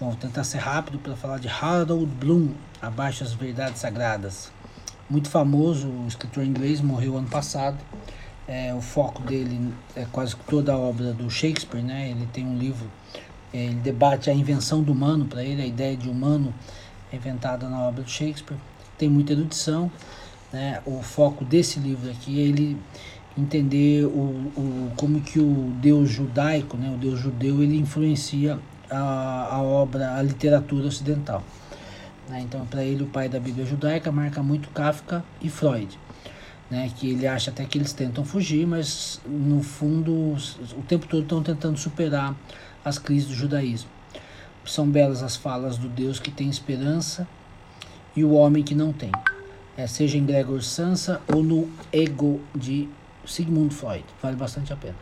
Vamos tentar ser rápido para falar de Harold Bloom, Abaixo as Verdades Sagradas. Muito famoso, escritor inglês, morreu ano passado. É, o foco dele é quase toda a obra do Shakespeare, né? Ele tem um livro, é, ele debate a invenção do humano, para ele a ideia de humano inventada na obra do Shakespeare. Tem muita erudição, né? O foco desse livro aqui é ele entender o, o, como que o Deus judaico, né? O Deus judeu, ele influencia a, a obra, a literatura ocidental. Né? Então, para ele, o pai da Bíblia judaica marca muito Kafka e Freud. Né, que ele acha até que eles tentam fugir, mas no fundo o tempo todo estão tentando superar as crises do judaísmo. São belas as falas do Deus que tem esperança e o homem que não tem, é, seja em Gregor Samsa ou no Ego de Sigmund Freud. Vale bastante a pena.